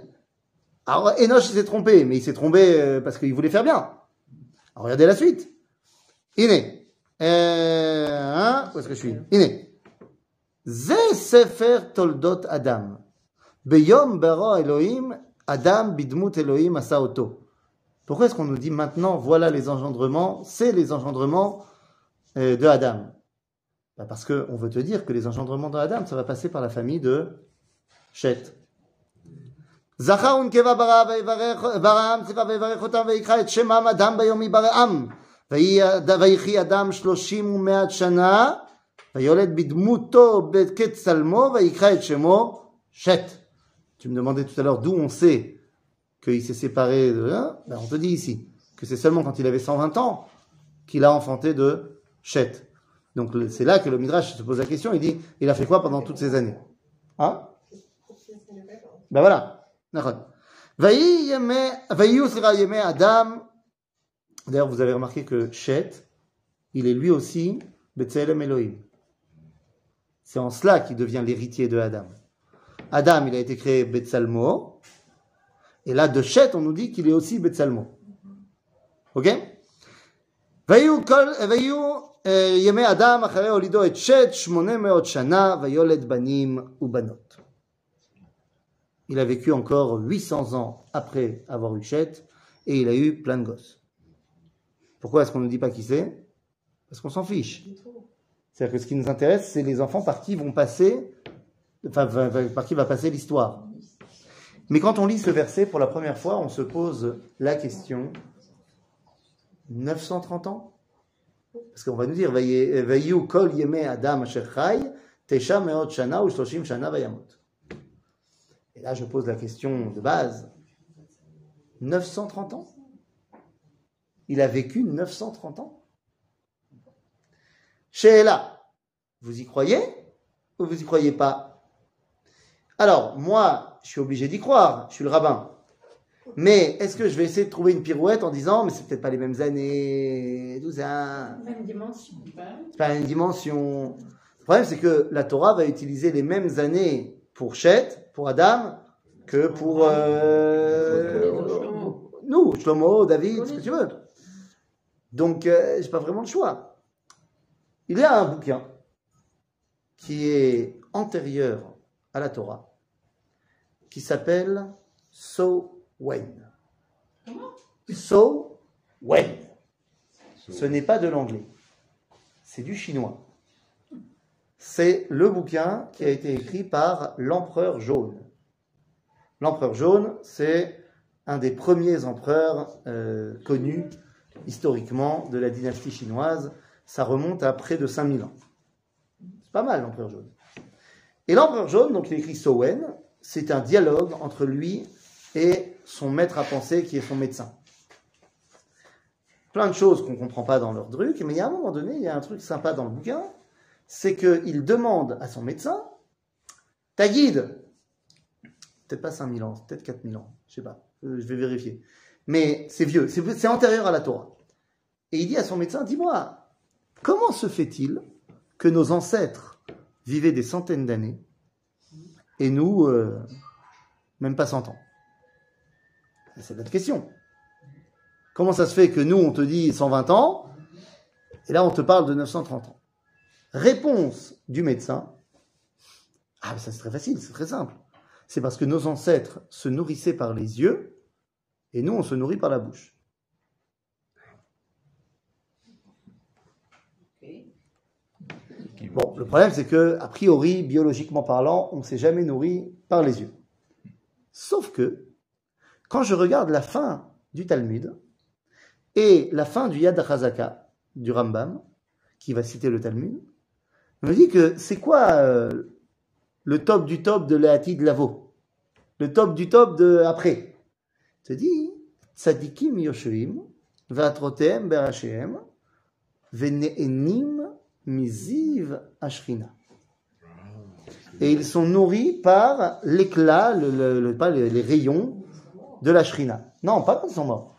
Alors, Enoch s'est trompé, mais il s'est trompé euh, parce qu'il voulait faire bien. Alors, regardez la suite. Iné. Euh, hein, où est-ce que je suis? Iné. Ze Sefer Toldot Adam. Beyom bara Elohim, Adam bidmut Elohim asa oto. Pourquoi est-ce qu'on nous dit maintenant, voilà les engendrements, c'est les engendrements euh, de Adam Bah, Parce qu'on veut te dire que les engendrements de Adam, ça va passer par la famille de Shet. זכר ונקבה ברא ויברך ברעם סליחה ויברך אותם ויקרא את שמם אדם ביום יברעם ויהי- ויחי אדם שלושים ומאת שנה ויולד בדמותו כצלמו ויקרא את שמו שת. Tu me demandais tout à l'heure d'où on sait qu'il s'est séparé de ben on te dit ici que c'est seulement quand il avait 120 ans qu'il a enfanté de Chet. Donc c'est là que le Midrash se pose la question, il dit, il a fait quoi pendant toutes ces années? Hein? Ben voilà. D'ailleurs, vous avez remarqué que Chet, il est lui aussi B'Tselem Elohim. C'est en cela qu'il devient l'héritier de Adam. Adam, il a été créé Betsalmo, et là, de Chet, on nous dit qu'il est aussi Betsalmo. Ok? Il a vécu encore 800 ans après avoir eu Chet, et il a eu plein de gosses. Pourquoi est-ce qu'on ne dit pas qui c'est? Parce qu'on s'en fiche. C'est-à-dire que ce qui nous intéresse, c'est les enfants par qui vont passer, enfin, par qui va passer l'histoire. Mais quand on lit ce verset pour la première fois, on se pose la question 930 ans? Parce qu'on va nous dire kol yeme adam meot shana ou shloshim shana vayamot. Et là, je pose la question de base. 930 ans? Il a vécu 930 ans? Sheila, vous y croyez ou vous y croyez pas? Alors, moi, je suis obligé d'y croire, je suis le rabbin. Mais est-ce que je vais essayer de trouver une pirouette en disant, mais c'est peut-être pas les mêmes années, tout ça Même dimension. c'est pas même dimension. Le problème, c'est que la Torah va utiliser les mêmes années pour Chet, pour Adam, que pour euh, nous, Shlomo, David, ce que tu veux. Donc, euh, j'ai pas vraiment le choix. Il y a un bouquin qui est antérieur à la Torah, qui s'appelle So When. So When. Ce n'est pas de l'anglais, c'est du chinois. C'est le bouquin qui a été écrit par l'empereur jaune. L'empereur jaune, c'est un des premiers empereurs euh, connus historiquement de la dynastie chinoise. Ça remonte à près de 5000 ans. C'est pas mal l'empereur jaune. Et l'empereur jaune, donc il écrit Sowen, c'est un dialogue entre lui et son maître à penser qui est son médecin. Plein de choses qu'on ne comprend pas dans leur truc, mais il y a un moment donné, il y a un truc sympa dans le bouquin, c'est qu'il demande à son médecin, ta guide, peut-être pas 5000 ans, peut-être 4000 ans, je sais pas, euh, je vais vérifier, mais c'est vieux, c'est c'est antérieur à la Torah. Et il dit à son médecin, dis-moi, comment se fait-il que nos ancêtres vivaient des centaines d'années et nous, euh, même pas 100 ans C'est notre question. Comment ça se fait que nous, on te dit 120 ans, et là, on te parle de 930 ans? Réponse du médecin. Ah, ça c'est très facile, c'est très simple. C'est parce que nos ancêtres se nourrissaient par les yeux, et nous, on se nourrit par la bouche. Bon, le problème, c'est que, a priori, biologiquement parlant, on ne s'est jamais nourri par les yeux. Sauf que, quand je regarde la fin du Talmud et la fin du Yad HaZaka du Rambam, qui va citer le Talmud, on me dit que c'est quoi euh, le top du top de l'Ati de Lavo? Le top du top de après? Te dis, tzadikim yoshuim, v'atrotem berachem, v'ne'enim miziv ashrina. Et ils sont nourris par l'éclat, les, rayons de la shrina. Non, pas quand ils sont morts.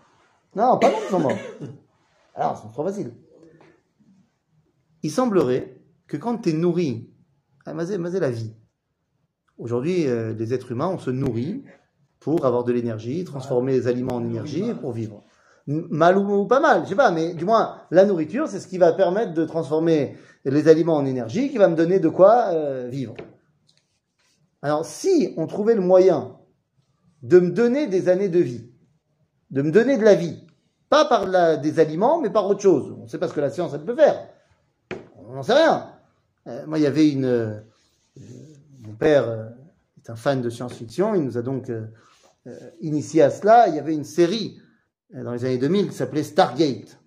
Non, pas quand ils sont morts. Alors, c'est trop facile. Il semblerait que quand tu es nourri, ah, la vie. Aujourd'hui, euh, les êtres humains, on se nourrit pour avoir de l'énergie, transformer les aliments en énergie pour vivre. Mal ou, pas mal, je sais pas, mais du moins, la nourriture, c'est ce qui va permettre de transformer les aliments en énergie, qui va me donner de quoi euh, vivre. Alors, si on trouvait le moyen de me donner des années de vie, de me donner de la vie, pas par des aliments, mais par autre chose. On ne sait pas ce que la science, elle peut faire. On n'en sait rien. Euh, moi, il y avait une... euh, mon père est un fan de science-fiction, il nous a donc initié à cela. Il y avait une série dans les années 2000 qui s'appelait Stargate.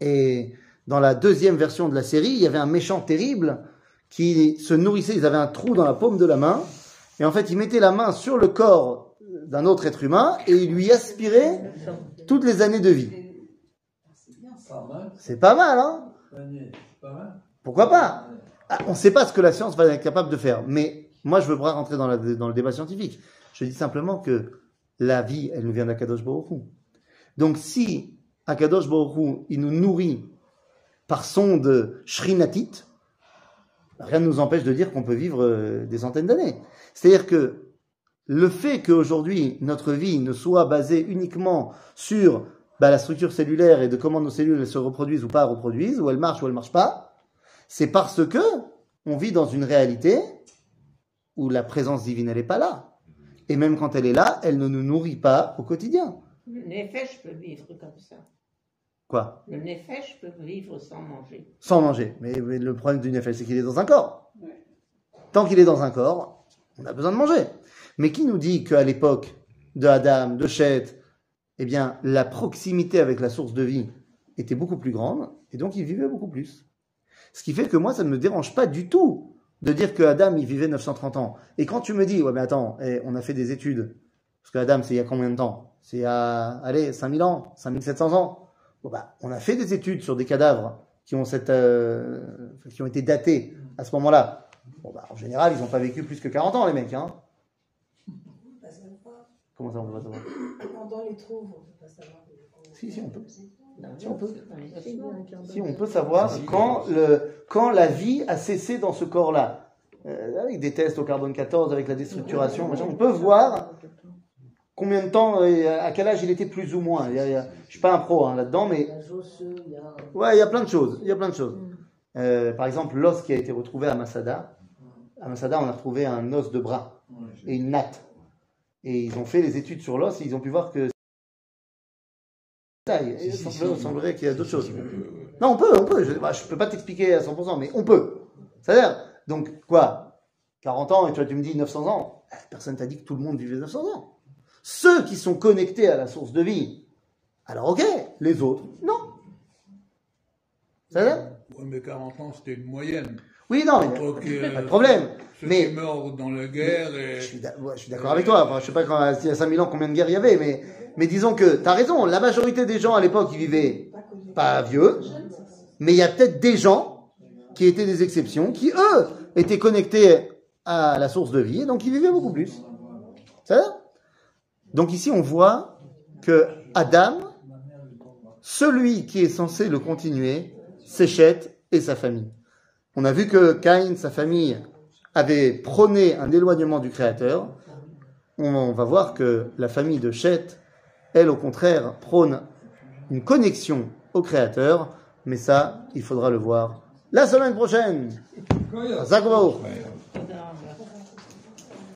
Et dans la deuxième version de la série, il y avait un méchant terrible qui se nourrissait, ils avaient un trou dans la paume de la main, et en fait, il mettait la main sur le corps d'un autre être humain et il lui aspirait toutes les années de vie. C'est pas mal, hein? Pourquoi pas? Ah, On ne sait pas ce que la science va être capable de faire, mais moi, je veux pas rentrer dans le débat scientifique. Je dis simplement que la vie, elle nous vient d'Akadosh Baruch. Donc, si Akadosh Baruch il nous nourrit par sonde shrinatite, rien ne nous empêche de dire qu'on peut vivre euh, des centaines d'années. C'est-à-dire que le fait qu'aujourd'hui notre vie ne soit basée uniquement sur bah, la structure cellulaire et de comment nos cellules se reproduisent ou pas reproduisent, ou elles marchent ou elles marchent pas, c'est parce que on vit dans une réalité où la présence divine elle n'est pas là. Et même quand elle est là, elle ne nous nourrit pas au quotidien. Le nefesh peut vivre comme ça. Quoi? Le nefesh peut vivre sans manger. Sans manger. Mais, mais le problème du nefesh, c'est qu'il est dans un corps. Tant qu'il est dans un corps, on a besoin de manger. Mais qui nous dit qu'à l'époque de Adam, de Chet, eh bien, la proximité avec la source de vie était beaucoup plus grande, et donc il vivait beaucoup plus? Ce qui fait que moi, ça ne me dérange pas du tout de dire que Adam, il vivait 930 ans. Et quand tu me dis, ouais, mais attends, eh, on a fait des études, parce que Adam, c'est il y a combien de temps? C'est il y a, allez, 5000 ans, 5700 ans. Bon, bah, on a fait des études sur des cadavres qui ont, cette, euh, qui ont été datés à ce moment-là. Bon, bah, en général, ils n'ont pas vécu plus que 40 ans, les mecs. Hein. Comment ça, on peut pas savoir? Pendant les trouves, on peut pas savoir. Si, si, on peut. Si, on peut. Si, on savoir quand, le, quand la vie a cessé dans ce corps-là. Euh, avec des tests au carbone 14, avec la déstructuration, on peut voir combien de temps, et à quel âge il était plus ou moins. Il y a- il y a- je suis pas un pro hein, là-dedans, mais Les osseux, il y a. ouais, il y a plein de choses. Il y a plein de choses. Mm. Euh, par exemple, l'os qui a été retrouvé à Masada. À Masada, on a retrouvé un os de bras et une natte. Et ils ont fait les études sur l'os et ils ont pu voir que. Et il semblerait, semblerait qu'il y a d'autres choses. Non, on peut, on peut. Je ne peux pas t'expliquer à 100%, mais on peut. C'est-à-dire, donc, quoi 40 ans et toi, tu me dis 900 ans Eh, Personne t'a dit que tout le monde vivait 900 ans. Ceux qui sont connectés à la source de vie, alors ok, les autres, non. C'est-à-dire Ouais, mais 40 ans, c'était une moyenne. Oui, non, mais euh, pas de problème. Ceux Mais- qui meurent dans la guerre et... Je suis d'accord avec toi. Enfin, je sais pas quand, il y a 5000 ans combien de guerres il y avait, mais, mais disons que tu as raison. La majorité des gens à l'époque, ils vivaient Pas vieux, mais il y a peut-être des gens qui étaient des exceptions, qui eux étaient connectés à la source de vie, et donc ils vivaient beaucoup plus. Ça va? Donc ici, on voit que Adam, celui qui est censé le continuer, c'est Chet et sa famille. On a vu que Caïn, sa famille, avait prôné un éloignement du Créateur. On va voir que la famille de Chet, elle, au contraire, prône une connexion au Créateur. Mais ça, il faudra le voir la semaine prochaine.